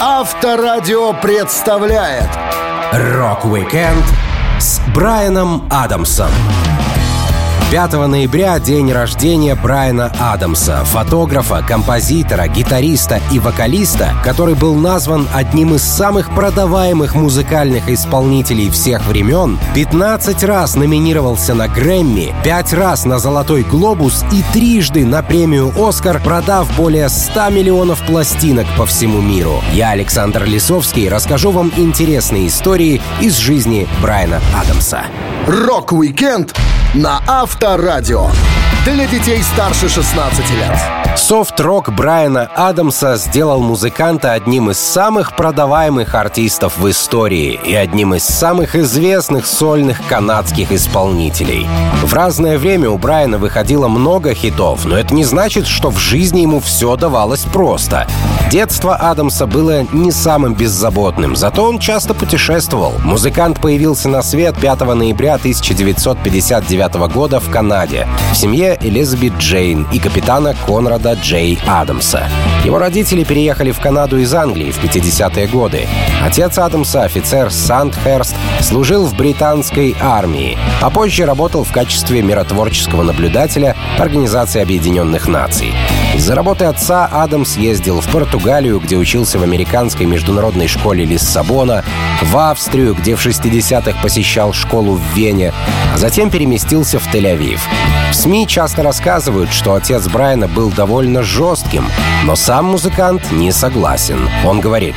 Авторадио представляет Рок-викенд с Брайаном Адамсом. 5 ноября — день рождения Брайана Адамса, фотографа, композитора, гитариста и вокалиста, который был назван одним из самых продаваемых музыкальных исполнителей всех времен, 15 раз номинировался на Грэмми, 5 раз на Золотой Глобус и трижды на премию «Оскар», продав более 100 миллионов пластинок по всему миру. Я, Александр Лисовский, расскажу вам интересные истории из жизни Брайана Адамса. Рок-викенд на Авторадио. Для детей старше 16 лет. Софт-рок Брайана Адамса сделал музыканта одним из самых продаваемых артистов в истории и одним из самых известных сольных канадских исполнителей. В разное время у Брайана выходило много хитов, но это не значит, что в жизни ему все давалось просто. Детство Адамса было не самым беззаботным, зато он часто путешествовал. Музыкант появился на свет 5 ноября 1959 года в Канаде в семье Элизабет Джейн и капитана Конрада Джей Адамса. Его родители переехали в Канаду из Англии в 50-е годы. Отец Адамса, офицер Сандхерст, служил в британской армии, а позже работал в качестве миротворческого наблюдателя Организации Объединенных Наций. Из-за работы отца Адамс ездил в Португалию, где учился в американской международной школе Лиссабона, в Австрию, где в 60-х посещал школу в Вене, а затем переместился в Тель-Авив. В СМИ часто рассказывают, что отец Брайана был довольно жестким, но сам музыкант не согласен. Он говорит,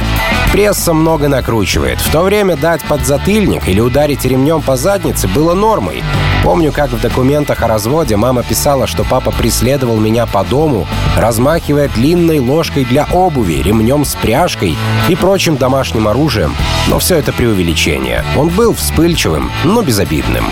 пресса много накручивает. В то время дать подзатыльник или ударить ремнем по заднице было нормой. Помню, как в документах о разводе мама писала, что папа преследовал меня по дому, размахивая длинной ложкой для обуви, ремнем с пряжкой и прочим домашним оружием. Но все это преувеличение. Он был вспыльчивым, но безобидным.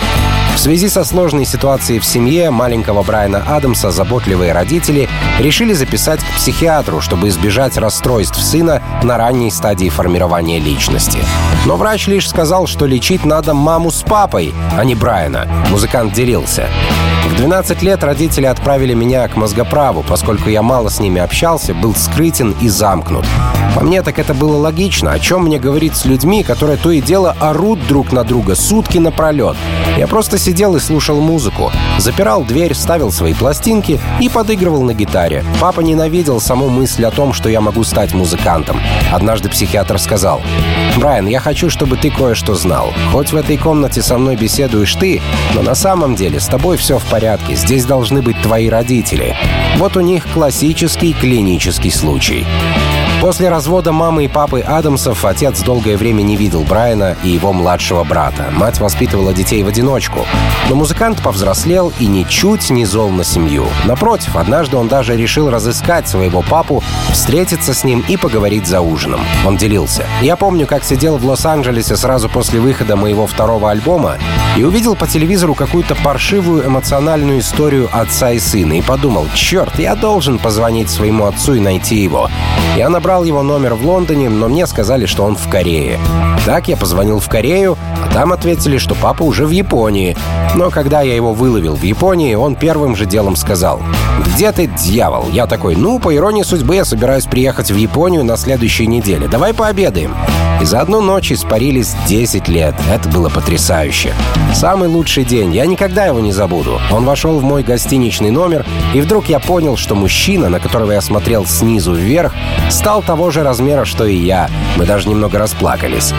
В связи со сложной ситуацией в семье маленького Брайана Адамса заботливые родители решили записать к психиатру, чтобы избежать расстройств сына на ранней стадии формирования личности. Но врач лишь сказал, что лечить надо маму с папой, а не Брайана. Музыкант делился. В 12 лет родители отправили меня к мозгоправу, поскольку я мало с ними общался, был скрытен и замкнут. По мне так это было логично. О чем мне говорить с людьми, которые то и дело орут друг на друга сутки напролет? Я просто сидел и слушал музыку. Запирал дверь, ставил свои пластинки и подыгрывал на гитаре. Папа ненавидел саму мысль о том, что я могу стать музыкантом. Однажды психиатр сказал, «Брайан, я хочу, чтобы ты кое-что знал. Хоть в этой комнате со мной беседуешь ты, но на самом деле с тобой все в порядке. Здесь должны быть твои родители. Вот у них классический клинический случай. После развода мамы и папы Адамсов отец долгое время не видел Брайана и его младшего брата. Мать воспитывала детей в одиночку. Но музыкант повзрослел и ничуть не зол на семью. Напротив, однажды он даже решил разыскать своего папу, встретиться с ним и поговорить за ужином. Он делился. «Я помню, как сидел в Лос-Анджелесе сразу после выхода моего второго альбома и увидел по телевизору какую-то паршивую эмоциональную историю отца и сына и подумал, черт, я должен позвонить своему отцу и найти его. Я набрал его номер в Лондоне, но мне сказали, что он в Корее. Так я позвонил в Корею, а там ответили, что папа уже в Японии. Но когда я его выловил в Японии, он первым же делом сказал «Где ты, дьявол?» Я такой «Ну, по иронии судьбы, я собираюсь приехать в Японию на следующей неделе. Давай пообедаем». И за одну ночь испарились 10 лет. Это было потрясающе. Самый лучший день. Я никогда его не забуду. Он вошел в мой гостиничный номер, и вдруг я понял, что мужчина, на которого я смотрел снизу вверх, стал того же размера, что и я. Мы даже немного расплакались.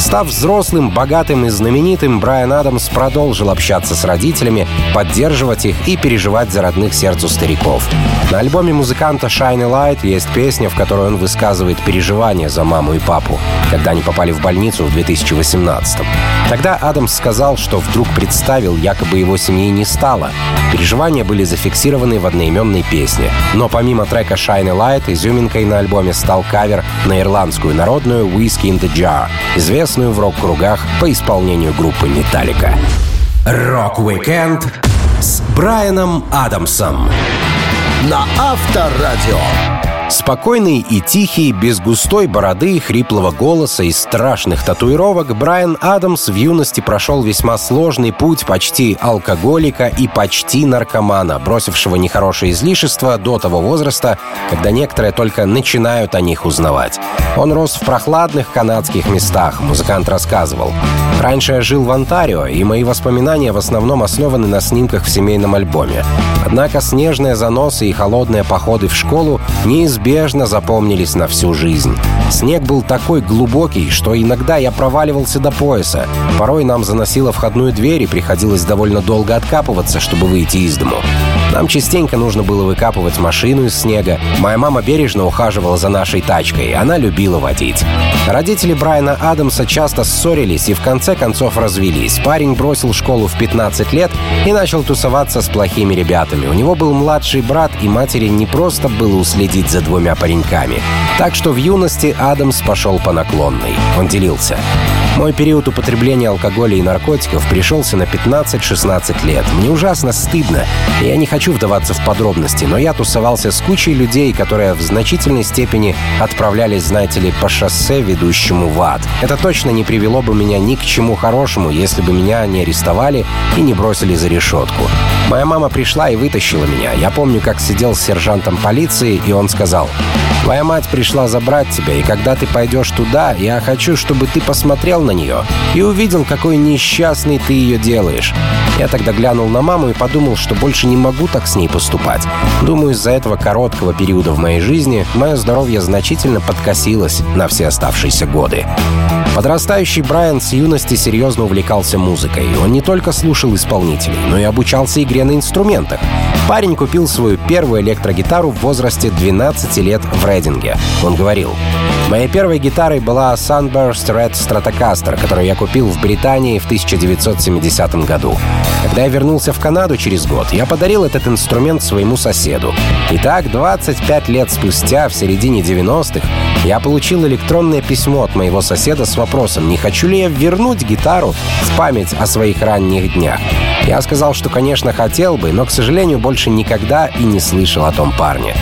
Став взрослым, богатым и знаменитым, Брайан Адамс продолжил общаться с родителями, поддерживать их и переживать за родных сердцу стариков. На альбоме музыканта Shine a Light есть песня, в которой он высказывает переживания за маму и папу, когда они попали в больницу в 2018 -м. Тогда Адамс сказал, что вдруг представил, якобы его семьи не стало. Переживания были зафиксированы в одноименной песне. Но помимо трека Shine a Light, изюминкой на альбоме стал кавер на ирландскую народную Whiskey in the Jar, известную в рок-кругах по исполнению группы Металлика. Рок-викенд с Брайаном Адамсом На Авторадио. Спокойный и тихий, без густой бороды, хриплого голоса и страшных татуировок, Брайан Адамс в юности прошел весьма сложный путь почти алкоголика и почти наркомана, бросившего нехорошие излишества до того возраста, когда некоторые только начинают о них узнавать. Он рос в прохладных канадских местах, музыкант рассказывал. Раньше я жил в Онтарио, и мои воспоминания в основном основаны на снимках в семейном альбоме. Однако снежные заносы и холодные походы в школу неизбежно запомнились на всю жизнь. Снег был такой глубокий, что иногда я проваливался до пояса. Порой нам заносило входную дверь и приходилось довольно долго откапываться, чтобы выйти из дому. Нам частенько нужно было выкапывать машину из снега. Моя мама бережно ухаживала за нашей тачкой, она любила водить. Родители Брайана Адамса часто ссорились и в конце концов развелись. Парень бросил школу в 15 лет и начал тусоваться с плохими ребятами. У него был младший брат, и матери не просто было уследить за двумя пареньками. Так что в юности Адамс пошел по наклонной. Он делился. Мой период употребления алкоголя и наркотиков пришелся на 15-16 лет. Мне ужасно стыдно. Я не хочу вдаваться в подробности, но я тусовался с кучей людей, которые в значительной степени отправлялись, знаете ли, по шоссе, ведущему в ад. Это точно не привело бы меня ни к чему хорошему, если бы меня не арестовали и не бросили за решетку. Моя мама пришла и вытащила меня. Я помню, как сидел с сержантом полиции, и он сказал, «Твоя мать пришла забрать тебя, и когда ты пойдешь туда, я хочу, чтобы ты посмотрел на нее и увидел, какой несчастный ты ее делаешь». Я тогда глянул на маму и подумал, что больше не могу так с ней поступать. Думаю, из-за этого короткого периода в моей жизни мое здоровье значительно подкосилось на все оставшиеся годы. Подрастающий Брайан с юности серьезно увлекался музыкой. Он не только слушал исполнителей, но и обучался игре на инструментах. Парень купил свою первую электрогитару в возрасте 12 лет в Рейдинге. Он говорил, «Моей первой гитарой была Sunburst Red Stratocaster, которую я купил в Британии в 1970 году. Когда я вернулся в Канаду через год, я подарил этот инструмент своему соседу. Итак, 25 лет спустя, в середине 90-х, я получил электронное письмо от моего соседа с вопросом, не хочу ли я вернуть гитару в память о своих ранних днях. Я сказал, что, конечно, хотел бы, но, к сожалению, больше никогда и не слышал о том парне.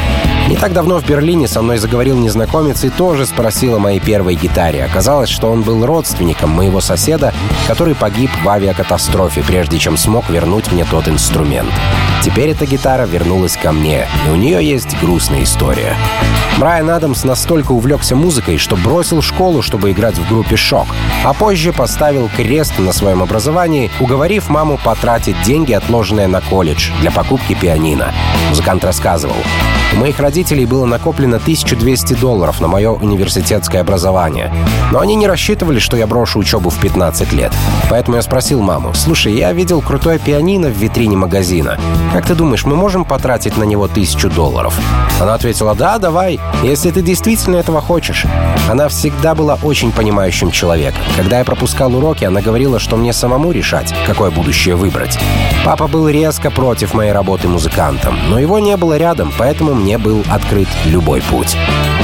Не так давно в Берлине со мной заговорил незнакомец и тоже спросил о моей первой гитаре. Оказалось, что он был родственником моего соседа, который погиб в авиакатастрофе, прежде чем смог вернуть мне тот инструмент. Теперь эта гитара вернулась ко мне, и у нее есть грустная история. Брайан Адамс настолько увлекся музыкой, что бросил школу, чтобы играть в группе «Шок», а позже поставил крест на своем образовании, уговорив маму потратить деньги, отложенные на колледж, для покупки пианино. Музыкант рассказывал. У моих родителей было накоплено 1200 долларов на мое университетское образование. Но они не рассчитывали, что я брошу учебу в 15 лет. Поэтому я спросил маму, «Слушай, я видел крутое пианино в витрине магазина. Как ты думаешь, мы можем потратить на него тысячу долларов?» Она ответила, «Да, давай, если ты действительно этого хочешь». Она всегда была очень понимающим человеком. Когда я пропускал уроки, она говорила, что мне самому решать, какое будущее выбрать. Папа был резко против моей работы музыкантом, но его не было рядом, поэтому мне был открыт любой путь.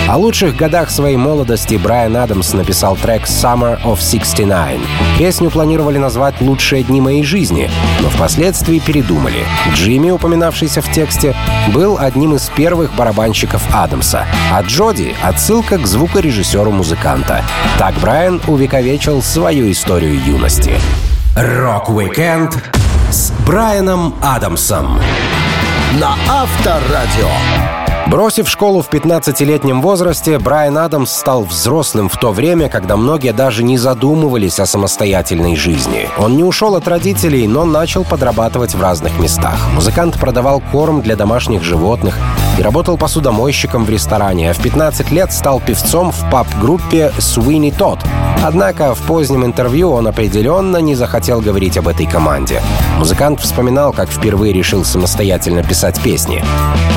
О лучших годах своей молодости Брайан Адамс написал трек «Summer of 69». Песню планировали назвать «Лучшие дни моей жизни», но впоследствии передумали. Джимми, упоминавшийся в тексте, был одним из первых барабанщиков Адамса, а Джоди — отсылка к звукорежиссеру музыканта. Так Брайан увековечил свою историю юности. Рок-викенд с Брайаном Адамсом на Авторадио. Бросив школу в 15-летнем возрасте, Брайан Адамс стал взрослым в то время, когда многие даже не задумывались о самостоятельной жизни. Он не ушел от родителей, но начал подрабатывать в разных местах. Музыкант продавал корм для домашних животных и работал посудомойщиком в ресторане, а в 15 лет стал певцом в паб-группе «Суини Тот». Однако в позднем интервью он определенно не захотел говорить об этой команде. Музыкант вспоминал, как впервые решил самостоятельно писать песни.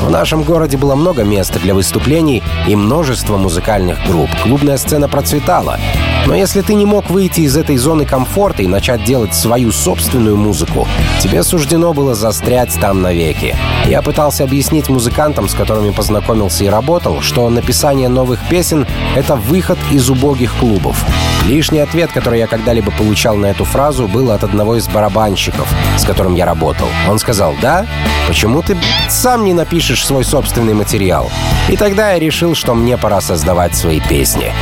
В нашем городе было много места для выступлений и множество музыкальных групп. Клубная сцена процветала. Но если ты не мог выйти из этой зоны комфорта и начать делать свою собственную музыку, тебе суждено было застрять там навеки. Я пытался объяснить музыкантам, с которыми познакомился и работал, что написание новых песен — это выход из убогих клубов. Лишний ответ, который я когда-либо получал на эту фразу, был от одного из барабанщиков, с которым я работал. Он сказал, да, почему ты сам не напишешь свой собственный материал? И тогда я решил, что мне пора создавать свои песни.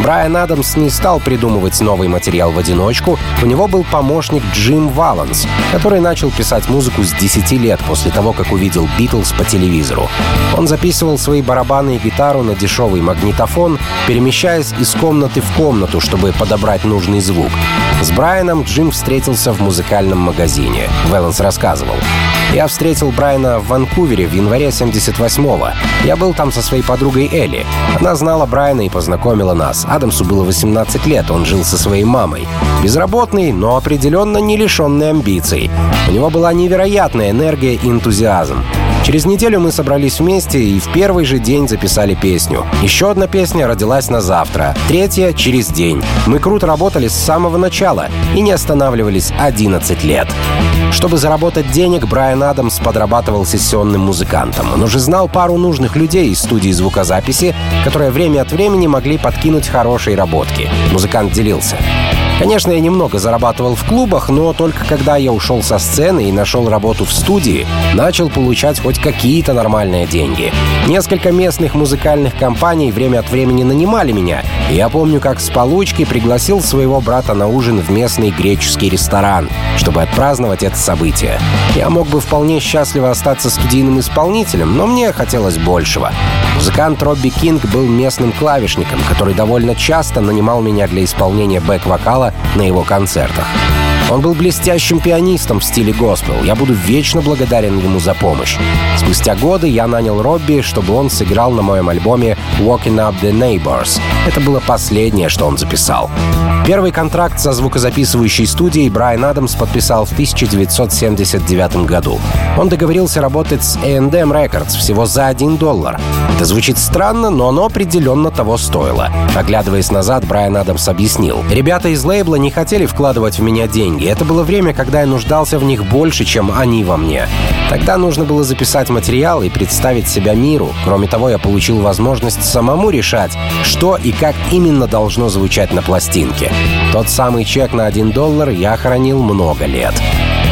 Брайан Адамс не стал придумывать новый материал в одиночку. У него был помощник Джим Валанс, который начал писать музыку с 10 лет после того, как увидел Битлз по телевизору. Он записывал свои барабаны и гитару на дешевый магнитофон, перемещаясь из комнаты в комнату, чтобы подобрать нужный звук. С Брайаном Джим встретился в музыкальном магазине. Вэланс рассказывал. Я встретил Брайана в Ванкувере в январе 78-го. Я был там со своей подругой Элли. Она знала Брайана и познакомила нас. Адамсу было 18 лет, он жил со своей мамой. Безработный, но определенно не лишенный амбиций. У него была невероятная энергия и энтузиазм. Через неделю мы собрались вместе и в первый же день записали песню. Еще одна песня родилась на завтра, третья — через день. Мы круто работали с самого начала и не останавливались 11 лет. Чтобы заработать денег, Брайан Адамс подрабатывал сессионным музыкантом. Он уже знал пару нужных людей из студии звукозаписи, которые время от времени могли подкинуть хорошие работки. Музыкант делился. Конечно, я немного зарабатывал в клубах, но только когда я ушел со сцены и нашел работу в студии, начал получать хоть какие-то нормальные деньги. Несколько местных музыкальных компаний время от времени нанимали меня, и я помню, как с получки пригласил своего брата на ужин в местный греческий ресторан, чтобы отпраздновать это событие. Я мог бы вполне счастливо остаться студийным исполнителем, но мне хотелось большего. Музыкант Робби Кинг был местным клавишником, который довольно часто нанимал меня для исполнения бэк-вокала на его концертах. Он был блестящим пианистом в стиле госпел. Я буду вечно благодарен ему за помощь. Спустя годы я нанял Робби, чтобы он сыграл на моем альбоме «Walking Up the Neighbors». Это было последнее, что он записал. Первый контракт со звукозаписывающей студией Брайан Адамс подписал в 1979 году. Он договорился работать с A&M Records всего за 1 доллар. Это звучит странно, но оно определенно того стоило. Оглядываясь назад, Брайан Адамс объяснил. «Ребята из лейбла не хотели вкладывать в меня деньги. Это было время, когда я нуждался в них больше, чем они во мне. Тогда нужно было записать материал и представить себя миру. Кроме того, я получил возможность самому решать, что и как именно должно звучать на пластинке. Тот самый чек на 1 доллар я хранил много лет.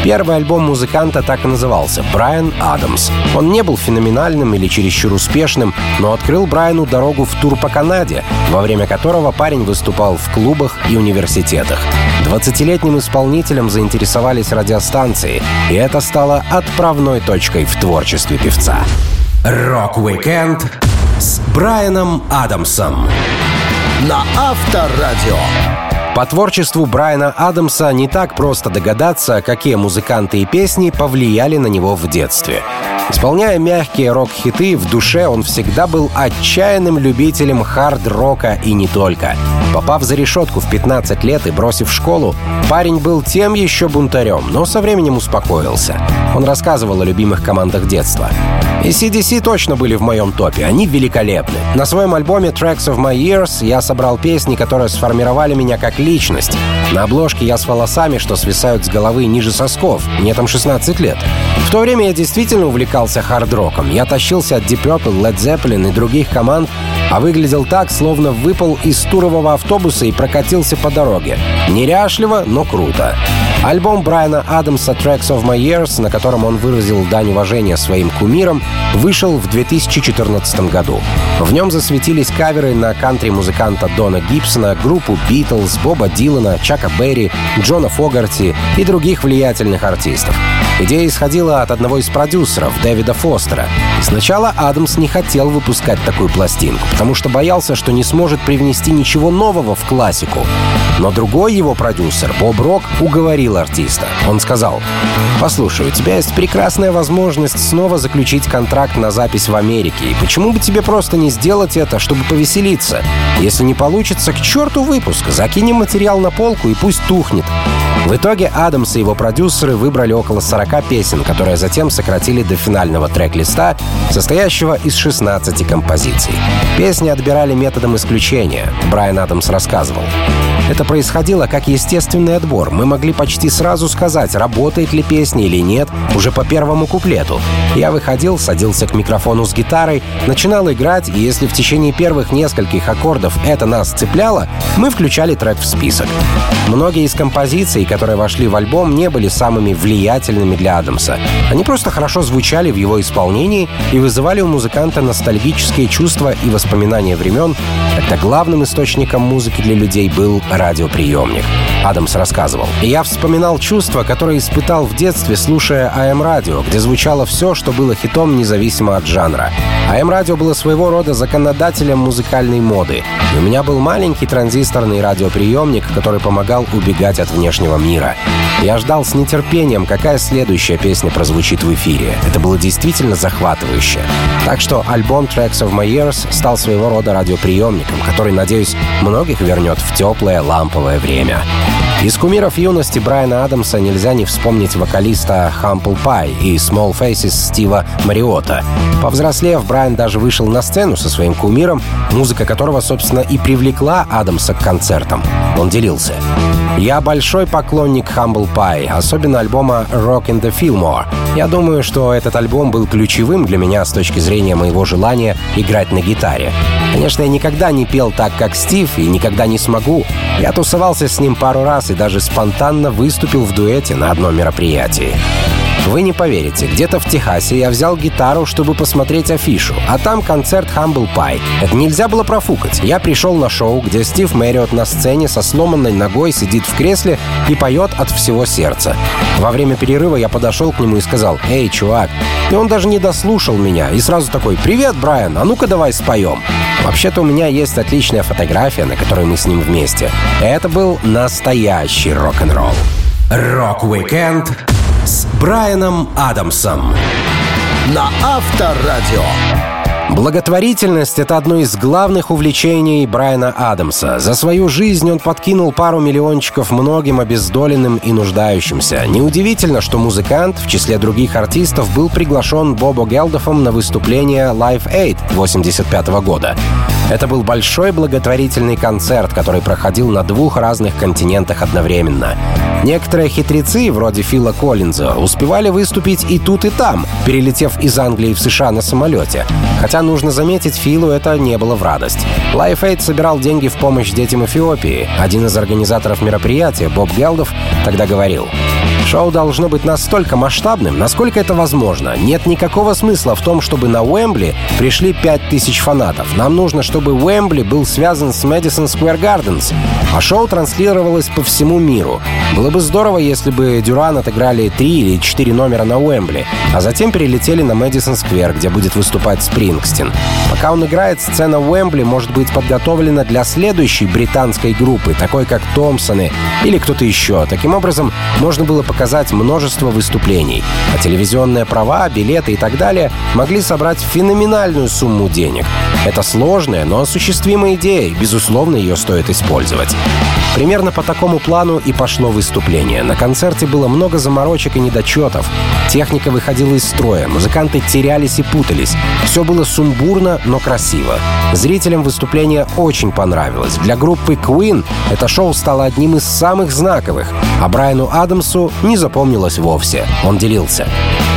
Первый альбом музыканта так и назывался — «Брайан Адамс». Он не был феноменальным или чересчур успешным, но открыл Брайану дорогу в тур по Канаде, во время которого парень выступал в клубах и университетах. 20-летним исполнителем заинтересовались радиостанции, и это стало отправной точкой в творчестве певца. Рок-викенд с Брайаном Адамсом на Авторадио. По творчеству Брайана Адамса не так просто догадаться, какие музыканты и песни повлияли на него в детстве. Исполняя мягкие рок-хиты, в душе он всегда был отчаянным любителем хард-рока и не только. Попав за решетку в 15 лет и бросив школу, парень был тем еще бунтарем, но со временем успокоился. Он рассказывал о любимых командах детства. И CDC точно были в моем топе, они великолепны. На своем альбоме Tracks of My Years я собрал песни, которые сформировали меня как личность. На обложке я с волосами, что свисают с головы ниже сосков. Мне там 16 лет. В то время я действительно увлекался хард-роком. Я тащился от Deep Purple, Led Zeppelin и других команд, а выглядел так, словно выпал из турового автобуса и прокатился по дороге. Неряшливо, но круто. Альбом Брайана Адамса «Tracks of My Years», на котором он выразил дань уважения своим кумирам, вышел в 2014 году. В нем засветились каверы на кантри-музыканта Дона Гибсона, группу Битлз, Боба Дилана, Чака Берри, Джона Фогарти и других влиятельных артистов. Идея исходила от одного из продюсеров, Дэвида Фостера. Сначала Адамс не хотел выпускать такую пластинку, потому что боялся, что не сможет привнести ничего нового в классику. Но другой его продюсер, Боб Рок, уговорил артиста. Он сказал, «Послушай, у тебя есть прекрасная возможность снова заключить контракт на запись в Америке, и почему бы тебе просто не сделать это, чтобы повеселиться? Если не получится, к черту выпуск, закинем материал на полку и пусть тухнет. В итоге Адамс и его продюсеры выбрали около 40 песен, которые затем сократили до финального трек-листа, состоящего из 16 композиций. Песни отбирали методом исключения, Брайан Адамс рассказывал. Это происходило как естественный отбор. Мы могли почти сразу сказать, работает ли песня или нет, уже по первому куплету. Я выходил, садился к микрофону с гитарой, начинал играть, и если в течение первых нескольких аккордов это нас цепляло, мы включали трек в список. Многие из композиций, которые вошли в альбом, не были самыми влиятельными для Адамса. Они просто хорошо звучали в его исполнении и вызывали у музыканта ностальгические чувства и воспоминания времен, когда главным источником музыки для людей был радиоприемник. Адамс рассказывал. «Я вспоминал чувства, которые испытал в детстве, слушая АМ-радио, где звучало все, что было хитом независимо от жанра. АМ-радио было своего рода законодателем музыкальной моды. И у меня был маленький транзисторный радиоприемник, который помогал убегать от внешнего мира. Я ждал с нетерпением, какая следующая песня прозвучит в эфире. Это было действительно захватывающе. Так что альбом Tracks of My Years стал своего рода радиоприемником, который, надеюсь, многих вернет в теплое ламповое время. Из кумиров юности Брайана Адамса нельзя не вспомнить вокалиста Humble Pie и Small Faces Стива Мариота. Повзрослев, Брайан даже вышел на сцену со своим кумиром, музыка которого, собственно, и привлекла Адамса к концертам. Он делился. «Я большой поклонник Humble Pie, особенно альбома Rock in the Fillmore. Я думаю, что этот альбом был ключевым для меня с точки зрения моего желания играть на гитаре. Конечно, я никогда не пел так, как Стив, и никогда не смогу. Я тусовался с ним пару раз и даже спонтанно выступил в дуэте на одном мероприятии. Вы не поверите, где-то в Техасе я взял гитару, чтобы посмотреть афишу, а там концерт Humble Pie. Это нельзя было профукать. Я пришел на шоу, где Стив Мэриот на сцене со сломанной ногой сидит в кресле и поет от всего сердца. Во время перерыва я подошел к нему и сказал «Эй, чувак!» И он даже не дослушал меня и сразу такой «Привет, Брайан, а ну-ка давай споем!» Вообще-то у меня есть отличная фотография, на которой мы с ним вместе. Это был настоящий рок-н-ролл. Рок-викенд с Брайаном Адамсом. На Авторадио. Благотворительность — это одно из главных увлечений Брайана Адамса. За свою жизнь он подкинул пару миллиончиков многим обездоленным и нуждающимся. Неудивительно, что музыкант, в числе других артистов, был приглашен Бобом Гелдофом на выступление Live Aid 85 года. Это был большой благотворительный концерт, который проходил на двух разных континентах одновременно. Некоторые хитрецы, вроде Фила Коллинза, успевали выступить и тут, и там, перелетев из Англии в США на самолете. Хотя, нужно заметить, Филу это не было в радость. Life Aid собирал деньги в помощь детям Эфиопии. Один из организаторов мероприятия, Боб Гелдов, тогда говорил, Шоу должно быть настолько масштабным, насколько это возможно. Нет никакого смысла в том, чтобы на Уэмбли пришли 5000 фанатов. Нам нужно, чтобы Уэмбли был связан с Мэдисон Сквер Гарденс, а шоу транслировалось по всему миру. Было бы здорово, если бы Дюран отыграли 3 или 4 номера на Уэмбли, а затем перелетели на Мэдисон Сквер, где будет выступать Спрингстин. Пока он играет, сцена Уэмбли может быть подготовлена для следующей британской группы, такой как Томпсоны или кто-то еще. Таким образом, можно было показать множество выступлений. А телевизионные права, билеты и так далее могли собрать феноменальную сумму денег. Это сложная, но осуществимая идея, и, безусловно, ее стоит использовать. Примерно по такому плану и пошло выступление. На концерте было много заморочек и недочетов. Техника выходила из строя, музыканты терялись и путались. Все было сумбурно, но красиво. Зрителям выступление очень понравилось. Для группы Queen это шоу стало одним из самых знаковых, а Брайану Адамсу не запомнилось вовсе. Он делился.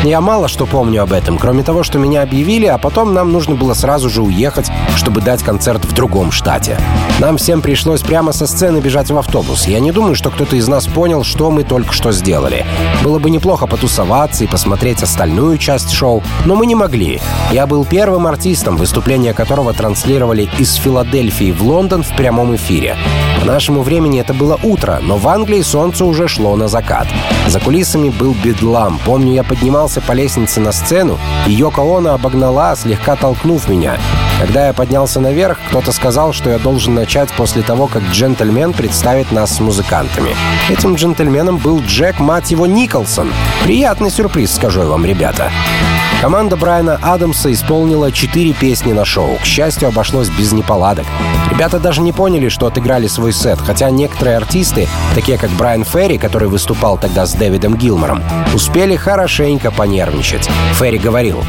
Я мало что помню об этом, кроме того, что меня объявили, а потом нам нужно было сразу же уехать, чтобы дать концерт в другом штате. Нам всем пришлось прямо со сцены бежать в автобус. Я не думаю, что кто-то из нас понял, что мы только что сделали. Было бы неплохо потусоваться и посмотреть остальную часть шоу, но мы не могли. Я был первым артистом, выступление которого транслировали из Филадельфии в Лондон в прямом эфире. Нашему времени это было утро, но в Англии солнце уже шло на закат. За кулисами был бедлам. Помню, я поднимался по лестнице на сцену, и Йоко Оно обогнала, слегка толкнув меня. Когда я поднялся наверх, кто-то сказал, что я должен начать после того, как джентльмен представит нас с музыкантами. Этим джентльменом был Джек, мать его, Николсон. Приятный сюрприз, скажу я вам, ребята. Команда Брайана Адамса исполнила четыре песни на шоу. К счастью, обошлось без неполадок. Ребята даже не поняли, что отыграли свой сет, хотя некоторые артисты, такие как Брайан Ферри, который выступал тогда с Дэвидом Гилмором, успели хорошенько понервничать. Ферри говорил,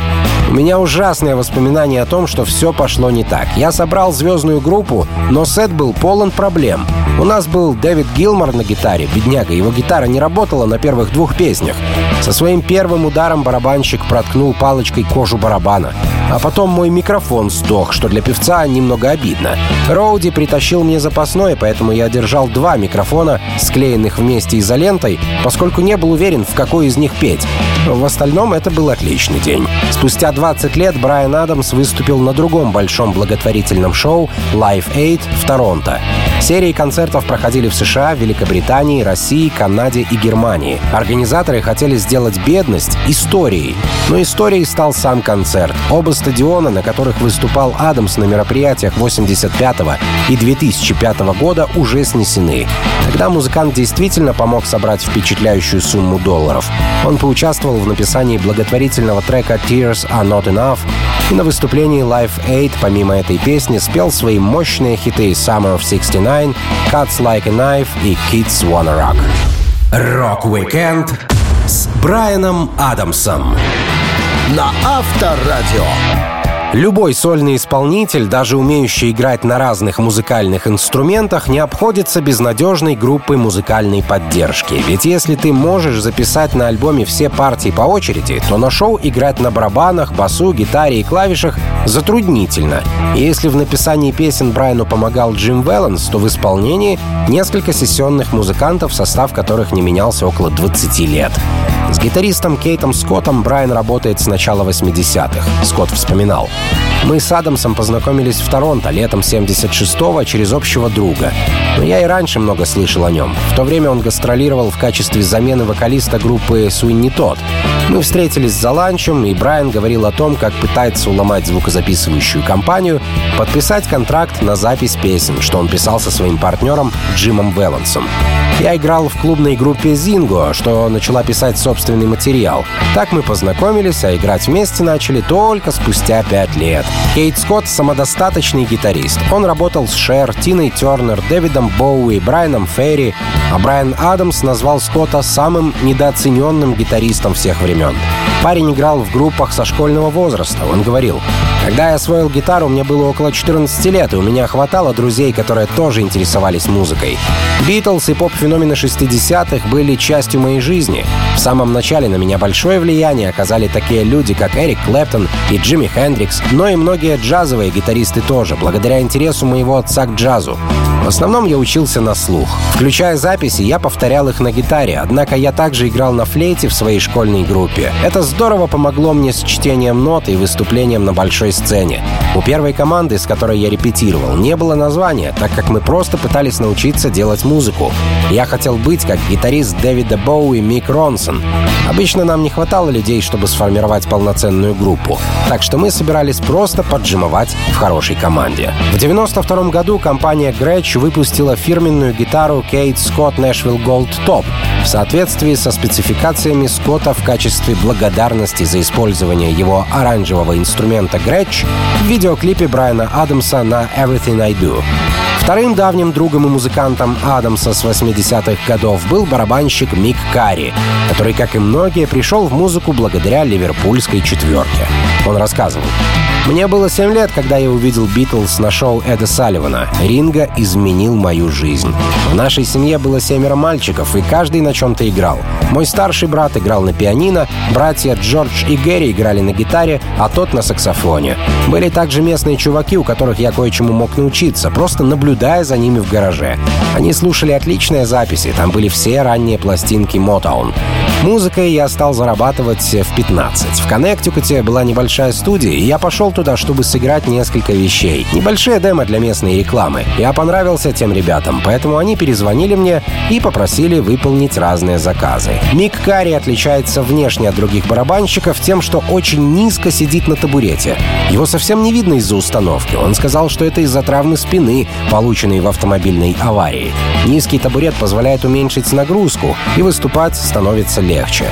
у меня ужасные воспоминания о том, что все пошло не так. Я собрал звездную группу, но сет был полон проблем. У нас был Дэвид Гилмор на гитаре, бедняга. Его гитара не работала на первых двух песнях. Со своим первым ударом барабанщик проткнул палочкой кожу барабана. А потом мой микрофон сдох, что для певца немного обидно. Роуди притащил мне запасной, поэтому я держал два микрофона, склеенных вместе изолентой, поскольку не был уверен, в какой из них петь. В остальном это был отличный день. Спустя 20 лет Брайан Адамс выступил на другом большом благотворительном шоу Live Aid в Торонто. Серии концертов проходили в США, Великобритании, России, Канаде и Германии. Организаторы хотели сделать бедность историей. Но историей стал сам концерт. Оба стадиона, на которых выступал Адамс на мероприятиях 85 и 2005 года, уже снесены. Тогда музыкант действительно помог собрать впечатляющую сумму долларов. Он поучаствовал в написании благотворительного трека «Tears Are Not Enough» и на выступлении Live Aid помимо этой песни спел свои мощные хиты «Summer of 69», «Cuts Like a Knife» и «Kids Wanna Rock». Рок-викенд с Брайаном Адамсом на Авторадио. Любой сольный исполнитель, даже умеющий играть на разных музыкальных инструментах, не обходится без надежной группы музыкальной поддержки. Ведь если ты можешь записать на альбоме все партии по очереди, то на шоу играть на барабанах, басу, гитаре и клавишах затруднительно. И если в написании песен Брайану помогал Джим Велланс, то в исполнении несколько сессионных музыкантов, состав которых не менялся около 20 лет. С гитаристом Кейтом Скоттом Брайан работает с начала 80-х. Скотт вспоминал. Yeah. Мы с Адамсом познакомились в Торонто летом 76-го через общего друга. Но я и раньше много слышал о нем. В то время он гастролировал в качестве замены вокалиста группы Суинни Тот. Мы встретились за ланчем, и Брайан говорил о том, как пытается уломать звукозаписывающую компанию, подписать контракт на запись песен, что он писал со своим партнером Джимом Веллансом. Я играл в клубной группе «Зинго», что начала писать собственный материал. Так мы познакомились, а играть вместе начали только спустя пять лет. Кейт Скотт — самодостаточный гитарист. Он работал с Шер, Тиной Тернер, Дэвидом Боуи, Брайаном Ферри, а Брайан Адамс назвал Скотта самым недооцененным гитаристом всех времен. Парень играл в группах со школьного возраста. Он говорил, «Когда я освоил гитару, мне было около 14 лет, и у меня хватало друзей, которые тоже интересовались музыкой. Битлз и поп-феномены 60-х были частью моей жизни. В самом начале на меня большое влияние оказали такие люди, как Эрик Клэптон и Джимми Хендрикс, но и многие джазовые гитаристы тоже, благодаря интересу моего отца к джазу. В основном я учился на слух. Включая записи, я повторял их на гитаре, однако я также играл на флейте в своей школьной группе. Это здорово помогло мне с чтением нот и выступлением на большой сцене. У первой команды, с которой я репетировал, не было названия, так как мы просто пытались научиться делать музыку. Я хотел быть как гитарист Дэвида Боуи Мик Ронсон. Обычно нам не хватало людей, чтобы сформировать полноценную группу, так что мы собирались просто поджимовать в хорошей команде. В 92 году компания Gretsch выпустила фирменную гитару Kate Scott Nashville Gold Top в соответствии со спецификациями Скотта в качестве благодарности за использование его оранжевого инструмента Gretsch в видеоклипе Брайана Адамса на Everything I Do. Вторым давним другом и музыкантом Адамса с 80-х годов был барабанщик Мик Карри, который, как и многие, пришел в музыку благодаря ливерпульской четверке. Он рассказывал. Мне было 7 лет, когда я увидел Битлз на шоу Эда Салливана. Ринга изменил мою жизнь. В нашей семье было семеро мальчиков, и каждый на чем-то играл. Мой старший брат играл на пианино, братья Джордж и Гэри играли на гитаре, а тот на саксофоне. Были также местные чуваки, у которых я кое-чему мог научиться, просто наблюдая за ними в гараже. Они слушали отличные записи, там были все ранние пластинки Motown. Музыкой я стал зарабатывать в 15. В Коннектикуте была небольшая студия, и я пошел туда, чтобы сыграть несколько вещей. Небольшие демо для местной рекламы. Я понравился тем ребятам, поэтому они перезвонили мне и попросили выполнить разные заказы. Мик Карри отличается внешне от других барабанщиков тем, что очень низко сидит на табурете. Его совсем не видно из-за установки. Он сказал, что это из-за травмы спины, полученной в автомобильной аварии. Низкий табурет позволяет уменьшить нагрузку, и выступать становится легче легче.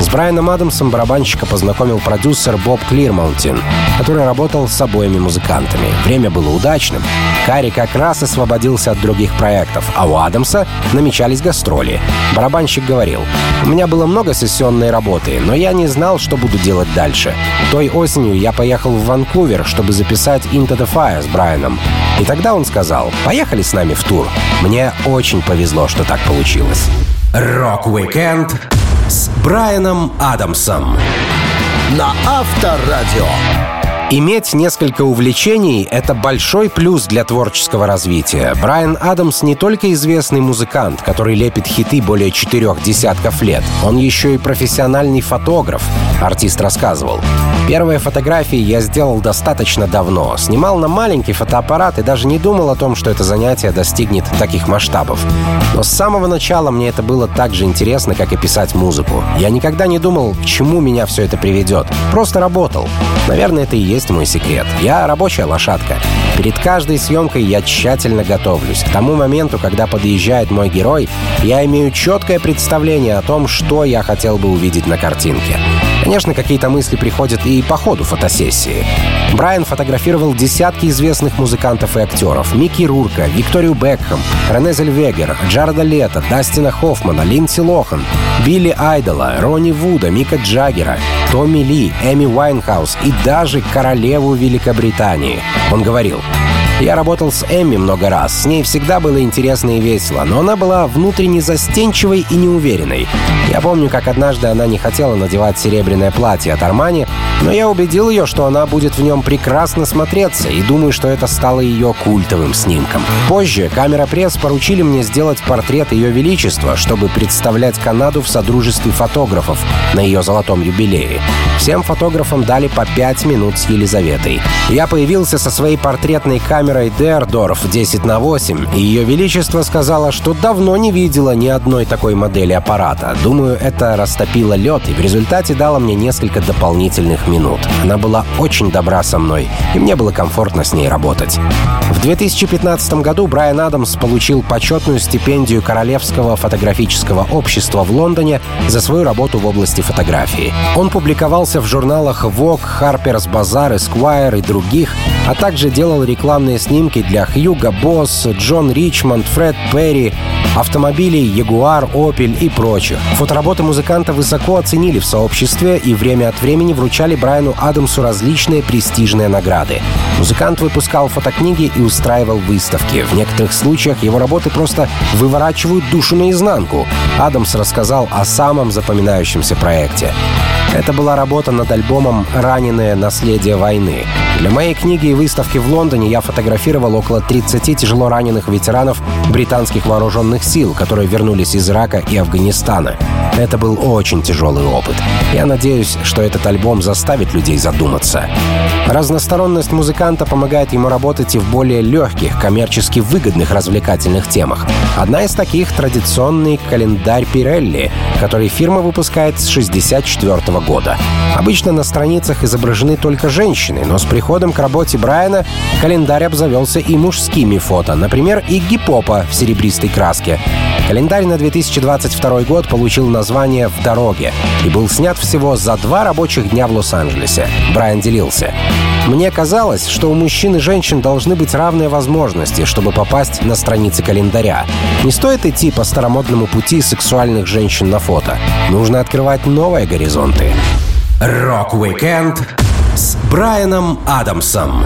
С Брайаном Адамсом барабанщика познакомил продюсер Боб Клирмаунтин, который работал с обоими музыкантами. Время было удачным. Карри как раз освободился от других проектов, а у Адамса намечались гастроли. Барабанщик говорил, «У меня было много сессионной работы, но я не знал, что буду делать дальше. Той осенью я поехал в Ванкувер, чтобы записать Into the Fire с Брайаном. И тогда он сказал, поехали с нами в тур. Мне очень повезло, что так получилось. Рок-викенд с Брайаном Адамсом на Авторадио. Иметь несколько увлечений — это большой плюс для творческого развития. Брайан Адамс не только известный музыкант, который лепит хиты более четырех десятков лет, он еще и профессиональный фотограф, артист рассказывал. Первые фотографии я сделал достаточно давно. Снимал на маленький фотоаппарат и даже не думал о том, что это занятие достигнет таких масштабов. Но с самого начала мне это было так же интересно, как и писать музыку. Я никогда не думал, к чему меня все это приведет. Просто работал. Наверное, это и есть мой секрет. Я рабочая лошадка. Перед каждой съемкой я тщательно готовлюсь. К тому моменту, когда подъезжает мой герой, я имею четкое представление о том, что я хотел бы увидеть на картинке. Конечно, какие-то мысли приходят и по ходу фотосессии. Брайан фотографировал десятки известных музыкантов и актеров. Микки Рурка, Викторию Бекхэм, Рене Зельвегер, Джареда Лето, Дастина Хоффмана, Линдси Лохан, Билли Айдола, Ронни Вуда, Мика Джаггера, Томми Ли, Эми Уайнхаус и даже королеву Великобритании. Он говорил, я работал с Эмми много раз. С ней всегда было интересно и весело, но она была внутренне застенчивой и неуверенной. Я помню, как однажды она не хотела надевать серебряное платье от Армани, но я убедил ее, что она будет в нем прекрасно смотреться, и думаю, что это стало ее культовым снимком. Позже камера пресс поручили мне сделать портрет Ее Величества, чтобы представлять Канаду в содружестве фотографов на ее золотом юбилее. Всем фотографам дали по пять минут с Елизаветой. Я появился со своей портретной камерой Дердорф 10 на 8, и Ее Величество сказала, что давно не видела ни одной такой модели аппарата. Думаю, это растопило лед, и в результате дала мне несколько дополнительных минут. Она была очень добра со мной, и мне было комфортно с ней работать. В 2015 году Брайан Адамс получил почетную стипендию Королевского фотографического общества в Лондоне за свою работу в области фотографии. Он публиковался в журналах Vogue, Harper's Bazaar, Esquire и других, а также делал рекламные снимки для Хьюга Босс, Джон Ричмонд, Фред Перри, автомобилей Jaguar, Opel и прочих. Фотоработы музыканта высоко оценили в сообществе и время от времени вручали Брайану Адамсу различные престижные награды. Музыкант выпускал фотокниги и устраивал выставки. В некоторых случаях его работы просто выворачивают душу наизнанку. Адамс рассказал о самом запоминающемся проекте. Это была работа над альбомом «Раненое наследие войны». Для моей книги и выставки в Лондоне я фотографировал около 30 тяжело раненых ветеранов британских вооруженных сил, которые вернулись из Ирака и Афганистана. Это был очень тяжелый опыт. Я надеюсь, что этот альбом заставит людей задуматься. Разносторонность музыканта помогает ему работать и в более легких, коммерчески выгодных развлекательных темах. Одна из таких — традиционный календарь Пирелли, который фирма выпускает с 1964 года. Обычно на страницах изображены только женщины, но с приходом к работе Брайана календарь обзавелся и мужскими фото, например, Игги Попа в серебристой краске. Календарь на 2022 год получил название «В дороге» и был снят всего за два рабочих дня в Лос-Анджелесе. Брайан делился. Мне казалось, что у мужчин и женщин должны быть равные возможности, чтобы попасть на страницы календаря. Не стоит идти по старомодному пути сексуальных женщин на фото. Нужно открывать новые горизонты. Рок-викенд с Брайаном Адамсом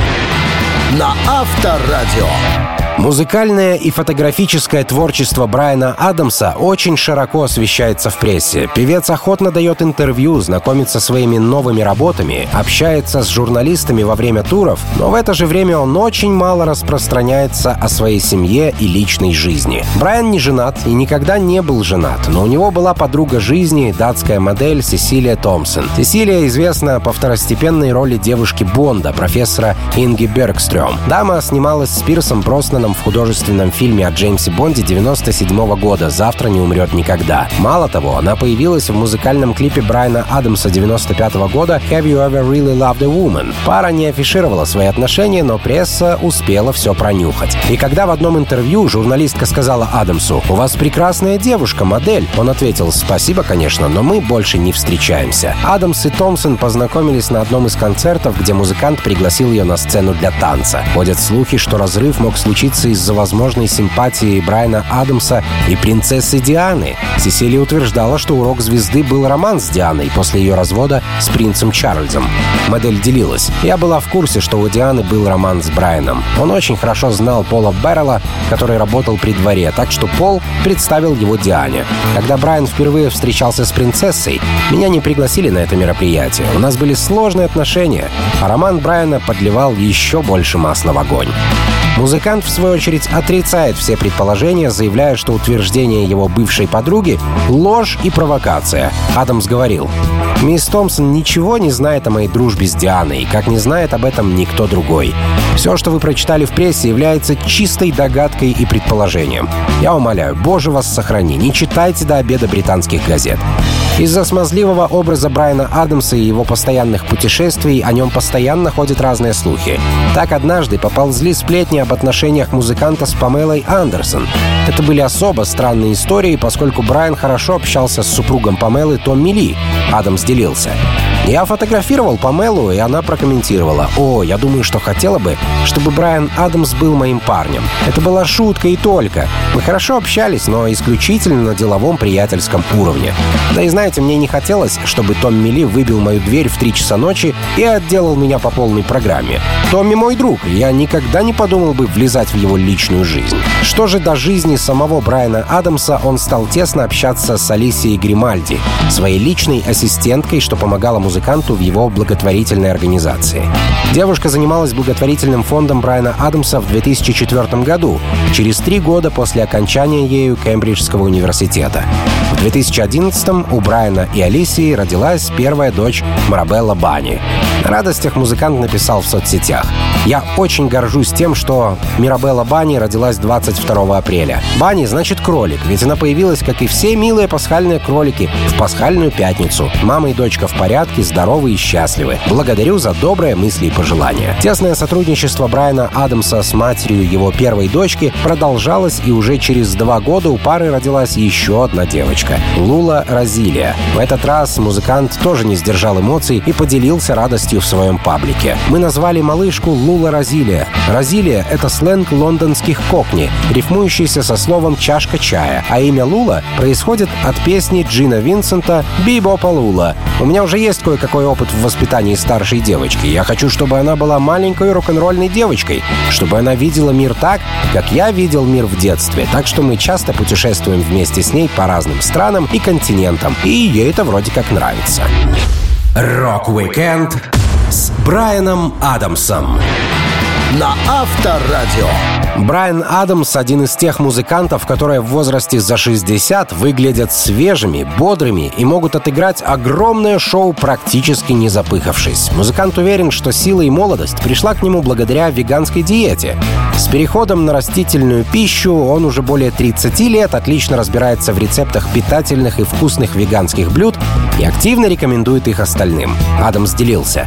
на Авторадио. Музыкальное и фотографическое творчество Брайана Адамса очень широко освещается в прессе. Певец охотно дает интервью, знакомит со своими новыми работами, общается с журналистами во время туров, но в это же время он очень мало распространяется о своей семье и личной жизни. Брайан не женат и никогда не был женат, но у него была подруга жизни, датская модель Сесилия Томпсон. Сесилия известна по второстепенной роли девушки Бонда, профессора Инги Бергстрём. Дама снималась с Пирсом просто заснованном в художественном фильме о Джеймсе Бонде 97 года «Завтра не умрет никогда». Мало того, она появилась в музыкальном клипе Брайана Адамса 95 года «Have You Ever Really Loved a Woman?». Пара не афишировала свои отношения, но пресса успела все пронюхать. И когда в одном интервью журналистка сказала Адамсу «У вас прекрасная девушка, модель», он ответил «Спасибо, конечно, но мы больше не встречаемся». Адамс и Томпсон познакомились на одном из концертов, где музыкант пригласил ее на сцену для танца. Ходят слухи, что разрыв мог случиться из-за возможной симпатии Брайана Адамса и принцессы Дианы. Сесилия утверждала, что урок звезды был роман с Дианой после ее развода с принцем Чарльзом. Модель делилась. Я была в курсе, что у Дианы был роман с Брайаном. Он очень хорошо знал Пола Беррелла, который работал при дворе, так что Пол представил его Диане. Когда Брайан впервые встречался с принцессой, меня не пригласили на это мероприятие. У нас были сложные отношения, а роман Брайана подливал еще больше масла в огонь. Музыкант, в свою очередь, отрицает все предположения, заявляя, что утверждение его бывшей подруги — ложь и провокация. Адамс говорил, «Мисс Томпсон ничего не знает о моей дружбе с Дианой, как не знает об этом никто другой. Все, что вы прочитали в прессе, является чистой догадкой и предположением. Я умоляю, боже вас сохрани, не читайте до обеда британских газет. Из-за смазливого образа Брайана Адамса и его постоянных путешествий о нем постоянно ходят разные слухи. Так однажды поползли сплетни об отношениях музыканта с Памелой Андерсон. Это были особо странные истории, поскольку Брайан хорошо общался с супругом Памелы Том Мили. Адамс делился. Я фотографировал Памелу, и она прокомментировала. «О, я думаю, что хотела бы, чтобы Брайан Адамс был моим парнем. Это была шутка и только. Мы хорошо общались, но исключительно на деловом приятельском уровне. Да и знаете, мне не хотелось, чтобы Том Мили выбил мою дверь в 3 часа ночи и отделал меня по полной программе. Томми мой друг, я никогда не подумал бы влезать в его личную жизнь. Что же до жизни самого Брайана Адамса, он стал тесно общаться с Алисией Гримальди, своей личной ассистенткой, что помогала музыканту в его благотворительной организации. Девушка занималась благотворительным фондом Брайана Адамса в 2004 году, через три года после окончания ею Кембриджского университета. В 2011 у Брайана и Алисии родилась первая дочь Марабелла Бани. На радостях музыкант написал в соцсетях. «Я очень горжусь тем, что Мирабелла Бани родилась 22 апреля. Бани значит кролик, ведь она появилась, как и все милые пасхальные кролики, в пасхальную пятницу. Мама и дочка в порядке, здоровы и счастливы. Благодарю за добрые мысли и пожелания». Тесное сотрудничество Брайана Адамса с матерью его первой дочки продолжалось, и уже через два года у пары родилась еще одна девочка — Лула Розилия. В этот раз музыкант тоже не сдержал эмоций и поделился радостью в своем паблике. Мы назвали малышку Лула Розилия. Розилия — это сленг лондонских кокни, рифмующийся со словом «чашка чая», а имя Лула происходит от песни Джина Винсента «Бибопа Лула». У меня уже есть кое-какой опыт в воспитании старшей девочки. Я хочу, чтобы она была маленькой рок-н-ролльной девочкой, чтобы она видела мир так, как я видел мир в детстве. Так что мы часто путешествуем вместе с ней по разным странам и континентам, и ей это вроде как нравится. Рок-викенд с Брайаном Адамсом на Авторадио. Брайан Адамс — один из тех музыкантов, которые в возрасте за 60 выглядят свежими, бодрыми и могут отыграть огромное шоу, практически не запыхавшись. Музыкант уверен, что сила и молодость пришла к нему благодаря веганской диете. С переходом на растительную пищу он уже более 30 лет отлично разбирается в рецептах питательных и вкусных веганских блюд и активно рекомендует их остальным. Адамс делился.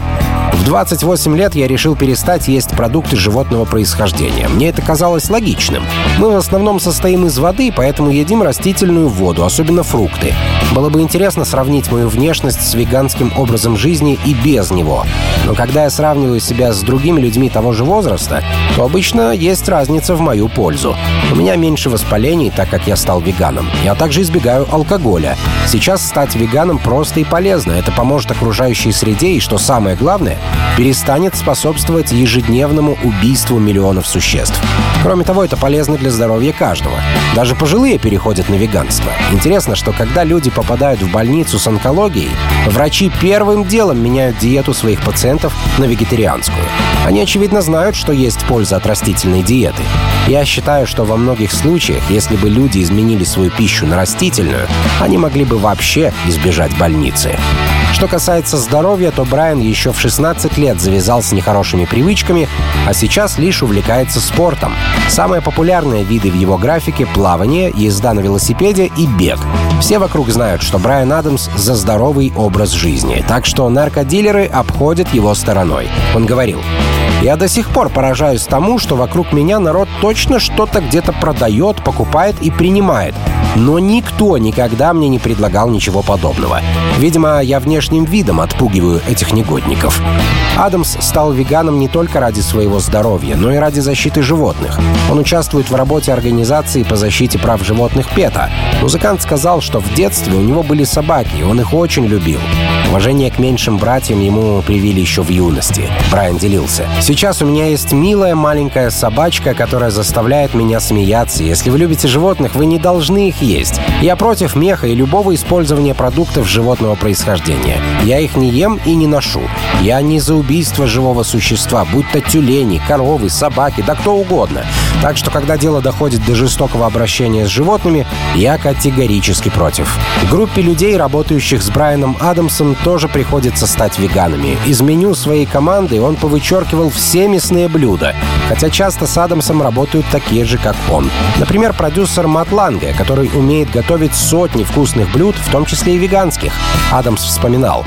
В 28 лет я решил перестать есть продукты животного происхождения. Мне это казалось логичным. Мы в основном состоим из воды, поэтому едим растительную воду, особенно фрукты. Было бы интересно сравнить мою внешность с веганским образом жизни и без него. Но когда я сравниваю себя с другими людьми того же возраста, то обычно есть разница в мою пользу. У меня меньше воспалений, так как я стал веганом. Я также избегаю алкоголя. Сейчас стать веганом просто и полезно. Это поможет окружающей среде и, что самое главное, перестанет способствовать ежедневному убийству миллионов существ. Кроме того, это полезно для здоровья каждого. Даже пожилые переходят на веганство. Интересно, что когда люди попадают в больницу с онкологией, врачи первым делом меняют диету своих пациентов на вегетарианскую. Они, очевидно, знают, что есть польза от растительной диеты. Я считаю, что во многих случаях, если бы люди изменили свою пищу на растительную, они могли бы вообще избежать больницы. Что касается здоровья, то Брайан еще в 16 лет завязал с нехорошими привычками, а сейчас лишь увлекается спортом. Самые популярные виды в его графике — плавание, езда на велосипеде и бег. Все вокруг знают, что Брайан Адамс за здоровый образ жизни, так что наркодилеры обходят его стороной. Он говорил, я до сих пор поражаюсь тому, что вокруг меня народ точно что-то где-то продает, покупает и принимает. Но никто никогда мне не предлагал ничего подобного. Видимо, я внешним видом отпугиваю этих негодников. Адамс стал веганом не только ради своего здоровья, но и ради защиты животных. Он участвует в работе организации по защите прав животных ПЕТА. Музыкант сказал, что в детстве у него были собаки, и он их очень любил. Уважение к меньшим братьям ему привили еще в юности. Брайан делился. «Сейчас у меня есть милая маленькая собачка, которая заставляет меня смеяться. Если вы любите животных, вы не должны их есть. Я против меха и любого использования продуктов животного происхождения. Я их не ем и не ношу. Я не за убийство живого существа, будь то тюлени, коровы, собаки, да кто угодно. Так что, когда дело доходит до жестокого обращения с животными, я категорически против. Группе людей, работающих с Брайаном Адамсом, тоже приходится стать веганами. Из меню своей команды он повычеркивал все мясные блюда, хотя часто с Адамсом работают такие же, как он. Например, продюсер Мат Ланге, который умеет готовить сотни вкусных блюд, в том числе и веганских. Адамс вспоминал.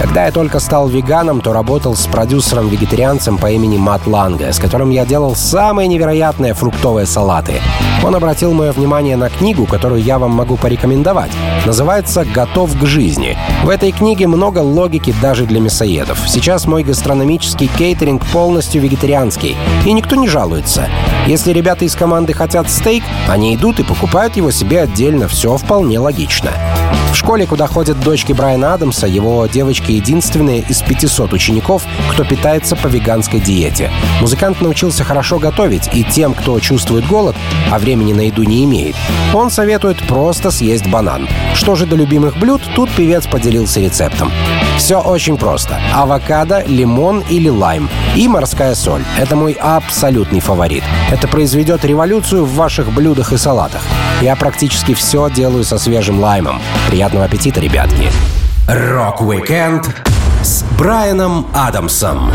Когда я только стал веганом, то работал с продюсером-вегетарианцем по имени Мат Ланге, с которым я делал самые невероятные фруктовые салаты. Он обратил мое внимание на книгу, которую я вам могу порекомендовать. Называется «Готов к жизни». В этой книге много логики даже для мясоедов. Сейчас мой гастрономический кейтеринг полностью вегетарианский, и никто не жалуется. Если ребята из команды хотят стейк, они идут и покупают его себе отдельно. Все вполне логично. В школе, куда ходят дочки Брайана Адамса, его девочки единственные из 500 учеников, кто питается по веганской диете. Музыкант научился хорошо готовить, и тем, кто чувствует голод, а времени на еду не имеет, он советует просто съесть банан. Что же до любимых блюд, тут певец поделился рецептом. Все очень просто. Авокадо, лимон или лайм. И морская соль. Это мой абсолютный фаворит. Это произведет революцию в ваших блюдах и салатах. Я практически все делаю со свежим лаймом. Приятного аппетита, ребятки. Rock-Weekend с Брайаном Адамсом.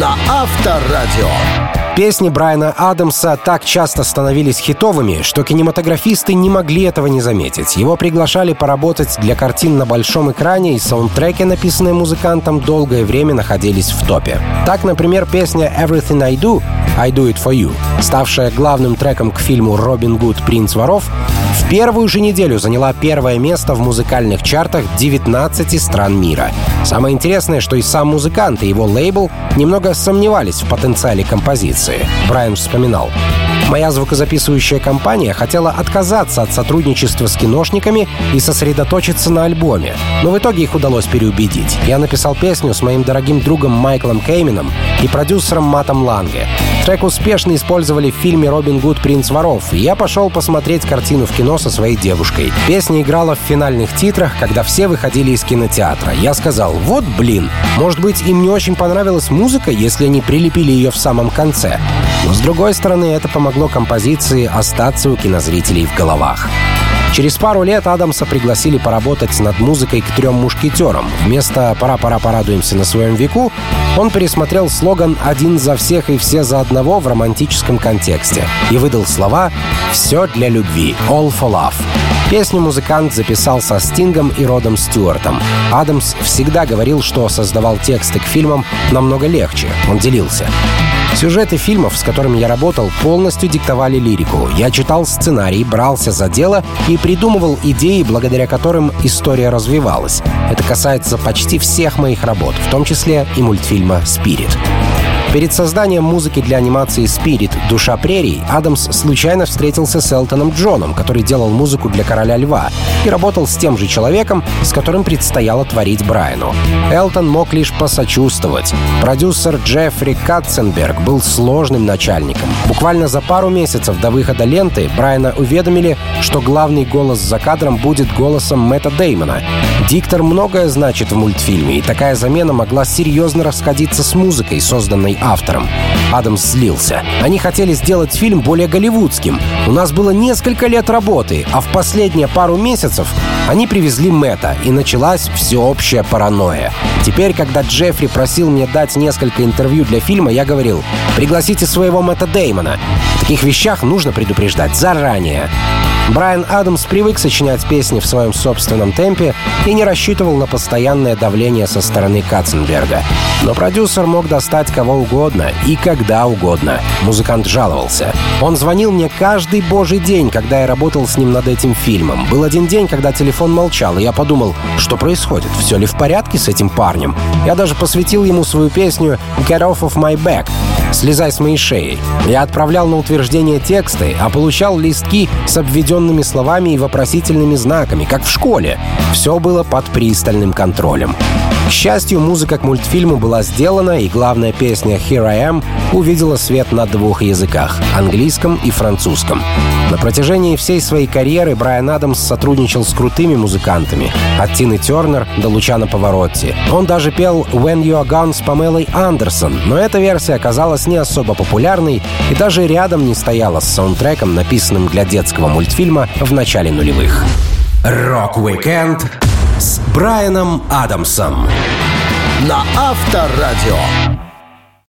На Авторадио. Песни Брайана Адамса так часто становились хитовыми, что кинематографисты не могли этого не заметить. Его приглашали поработать для картин на большом экране, и саундтреки, написанные музыкантом, долгое время находились в топе. Так, например, песня «Everything I Do» «I Do It For You», ставшая главным треком к фильму «Робин Гуд. Принц воров», в первую же неделю заняла первое место в музыкальных чартах 19 стран мира. Самое интересное, что и сам музыкант, и его лейбл немного сомневались в потенциале композиции. Брайан вспоминал. Моя звукозаписывающая компания хотела отказаться от сотрудничества с киношниками и сосредоточиться на альбоме, но в итоге их удалось переубедить. Я написал песню с моим дорогим другом Майклом Кеймином и продюсером Матом Ланге. Трек успешно использовали в фильме «Робин Гуд. Принц воров», и я пошел посмотреть картину в кино со своей девушкой. Песня играла в финальных титрах, когда все выходили из кинотеатра. Я сказал, вот блин, может быть, им не очень понравилась музыка, если они прилепили ее в самом конце. Но с другой стороны, это помогло композиции остаться у кинозрителей в головах. Через пару лет Адамса пригласили поработать над музыкой к трем мушкетерам. Вместо «Пора-пора порадуемся на своем веку» он пересмотрел слоган «Один за всех и все за одного» в романтическом контексте и выдал слова «Все для любви» — «All for love». Песню музыкант записал со Стингом и Родом Стюартом. Адамс всегда говорил, что создавал тексты к фильмам намного легче. Он делился. Сюжеты фильмов, с которыми я работал, полностью диктовали лирику. Я читал сценарий, брался за дело и придумывал идеи, благодаря которым история развивалась. Это касается почти всех моих работ, в том числе и мультфильма «Спирит». Перед созданием музыки для анимации «Спирит. Душа прерий» Адамс случайно встретился с Элтоном Джоном, который делал музыку для «Короля льва», и работал с тем же человеком, с которым предстояло творить Брайану. Элтон мог лишь посочувствовать. Продюсер Джеффри Катценберг был сложным начальником. Буквально за пару месяцев до выхода ленты Брайана уведомили, что главный голос за кадром будет голосом Мэтта Деймона. Диктор многое значит в мультфильме, и такая замена могла серьезно расходиться с музыкой, созданной автором. Адамс злился. Они хотели сделать фильм более голливудским. У нас было несколько лет работы, а в последние пару месяцев они привезли Мэтта, и началась всеобщая паранойя. Теперь, когда Джеффри просил мне дать несколько интервью для фильма, я говорил, пригласите своего Мэтта Деймона. В таких вещах нужно предупреждать заранее. Брайан Адамс привык сочинять песни в своем собственном темпе и не рассчитывал на постоянное давление со стороны Катценберга. Но продюсер мог достать кого угодно и когда угодно. Музыкант жаловался. Он звонил мне каждый божий день, когда я работал с ним над этим фильмом. Был один день, когда телефон молчал, и я подумал, что происходит, все ли в порядке с этим парнем. Я даже посвятил ему свою песню «Get off of my back», «Слезай с моей шеи». Я отправлял на утверждение тексты, а получал листки с обведенными словами и вопросительными знаками, как в школе. Все было под пристальным контролем. К счастью, музыка к мультфильму была сделана, и главная песня «Here I Am» увидела свет на двух языках — английском и французском. На протяжении всей своей карьеры Брайан Адамс сотрудничал с крутыми музыкантами — от Тины Тернер до Лучано Паваротти. Он даже пел «When You Are Gone» с Памелой Андерсон, но эта версия оказалась не особо популярной и даже рядом не стояла с саундтреком, написанным для детского мультфильма в начале нулевых. Rock-Weekend с Брайаном Адамсом на Авторадио.